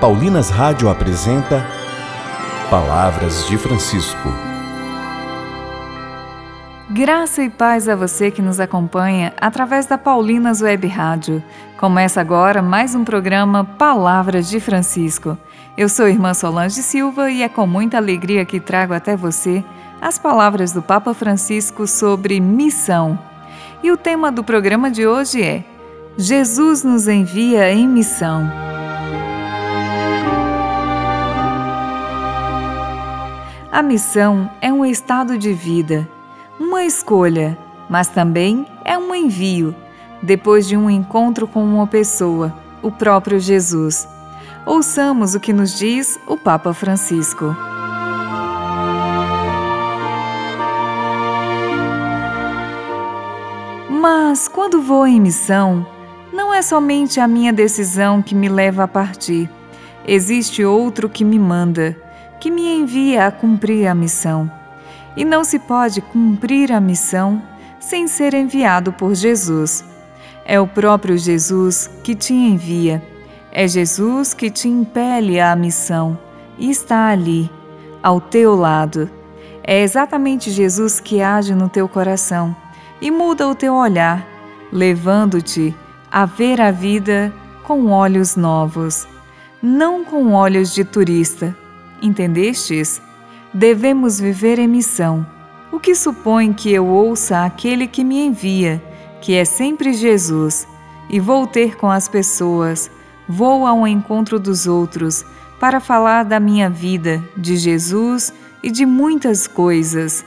Paulinas Rádio apresenta Palavras de Francisco. Graça e paz a você que nos acompanha através da Paulinas Web Rádio. Começa agora mais um programa Palavras de Francisco. Eu sou irmã Solange Silva e é com muita alegria que trago até você as palavras do Papa Francisco sobre missão. E o tema do programa de hoje é Jesus nos envia em missão. A missão é um estado de vida, uma escolha, mas também é um envio, depois de um encontro com uma pessoa, o próprio Jesus. Ouçamos o que nos diz o Papa Francisco. Mas quando vou em missão, não é somente a minha decisão que me leva a partir. Existe outro que me manda que me envia a cumprir a missão. E não se pode cumprir a missão sem ser enviado por Jesus. É o próprio Jesus que te envia. É Jesus que te impele à missão e está ali, ao teu lado. É exatamente Jesus que age no teu coração e muda o teu olhar, levando-te a ver a vida com olhos novos, não com olhos de turista Entendestes? Devemos viver em missão, o que supõe que eu ouça aquele que me envia, que é sempre Jesus, e vou ter com as pessoas, vou ao encontro dos outros para falar da minha vida, de Jesus e de muitas coisas,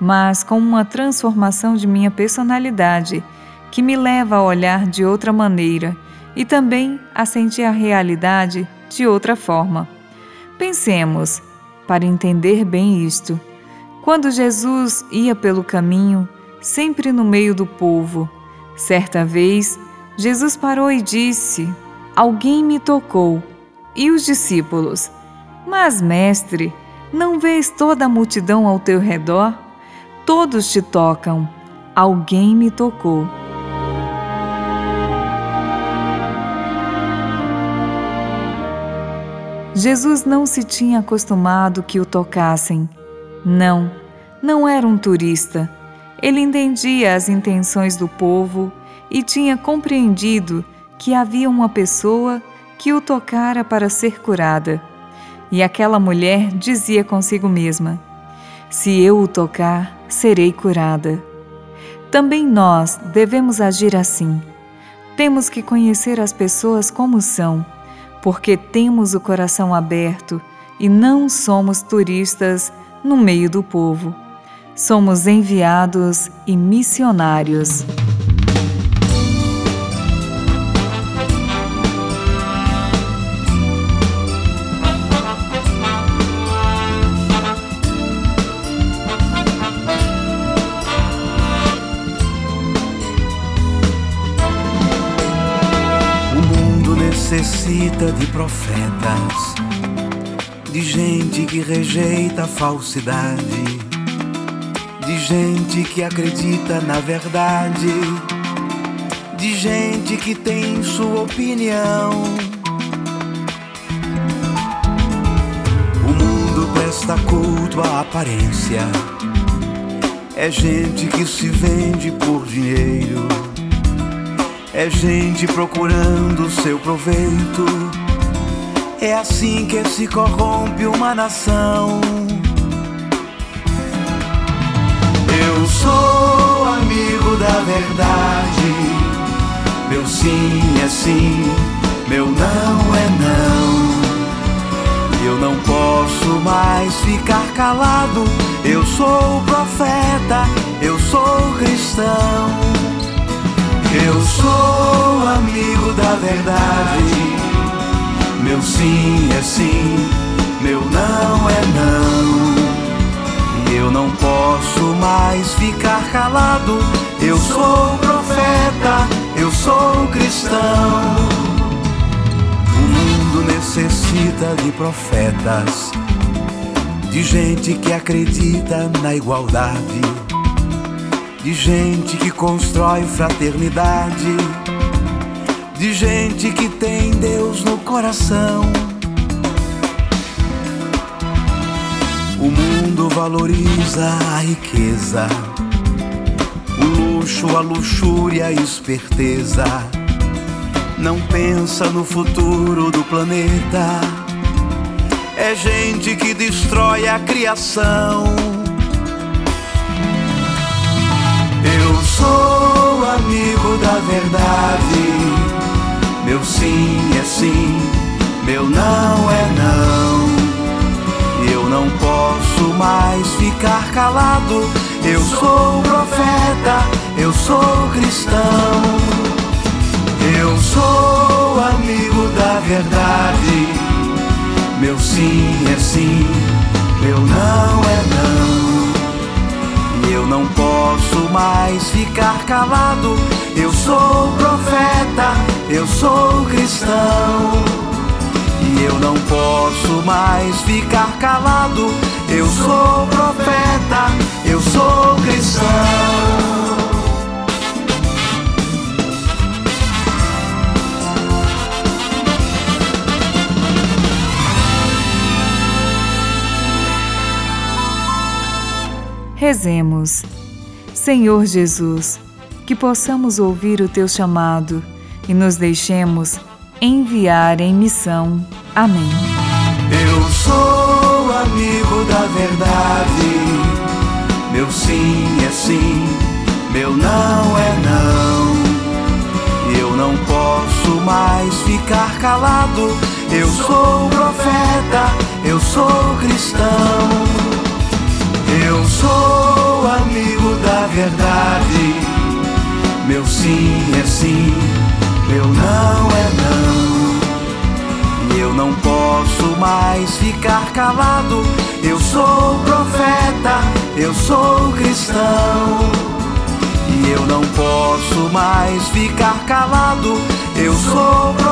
mas com uma transformação de minha personalidade que me leva a olhar de outra maneira e também a sentir a realidade de outra forma. Pensemos, para entender bem isto. Quando Jesus ia pelo caminho, sempre no meio do povo, certa vez, Jesus parou e disse: Alguém me tocou. E os discípulos: Mas, mestre, não vês toda a multidão ao teu redor? Todos te tocam. Alguém me tocou. Jesus não se tinha acostumado que o tocassem. Não, não era um turista. Ele entendia as intenções do povo e tinha compreendido que havia uma pessoa que o tocara para ser curada. E aquela mulher dizia consigo mesma: Se eu o tocar, serei curada. Também nós devemos agir assim. Temos que conhecer as pessoas como são porque temos o coração aberto e não somos turistas no meio do povo. Somos enviados e missionários. Necessita de profetas, de gente que rejeita a falsidade, de gente que acredita na verdade, de gente que tem sua opinião. O mundo presta culto à aparência, é gente que se vende por dinheiro é gente procurando seu proveito. É assim que se corrompe uma nação. Eu sou amigo da verdade. Meu sim é sim, meu não é não. Eu não posso mais ficar calado. Eu sou profeta, eu sou cristão. Eu sou amigo da verdade. Meu sim é sim, meu não é não. Eu não posso mais ficar calado. Eu sou profeta, eu sou cristão. O mundo necessita de profetas, de gente que acredita na igualdade de gente que constrói fraternidade, de gente que tem Deus no coração. O mundo valoriza a riqueza, o luxo, a luxúria, a esperteza. Não pensa no futuro do planeta. É gente que destrói a criação. Sim é sim, meu não é não. Eu não posso mais ficar calado. Eu sou profeta, eu sou cristão. Eu sou amigo da verdade. Meu sim é sim, meu não é não. Eu não posso mais ficar calado. Eu sou profeta, eu sou cristão. E eu não posso mais ficar calado. Eu sou profeta, eu sou cristão. Rezemos. Senhor Jesus, que possamos ouvir o teu chamado e nos deixemos enviar em missão. Amém. Eu sou amigo da verdade. Meu sim é sim, meu não é não. Eu não posso mais ficar calado. Eu sou profeta, eu sou cristão. Eu sou amigo da verdade. Meu sim é sim, meu não é não. E eu não posso mais ficar calado. Eu sou profeta, eu sou cristão. E eu não posso mais ficar calado. Eu sou profeta,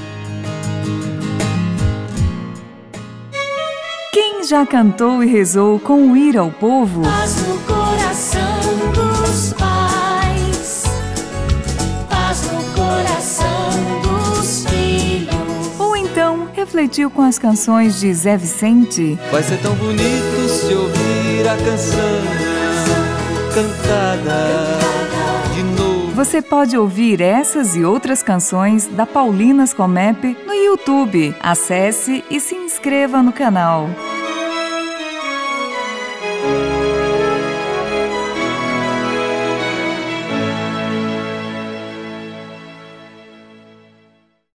Quem já cantou e rezou com o ir ao povo? Paz no coração dos pais, paz no coração dos filhos. Ou então refletiu com as canções de Zé Vicente? Vai ser tão bonito se ouvir a canção cantada de novo. Você pode ouvir essas e outras canções da Paulinas Comep no YouTube. Acesse e se inscreva no canal.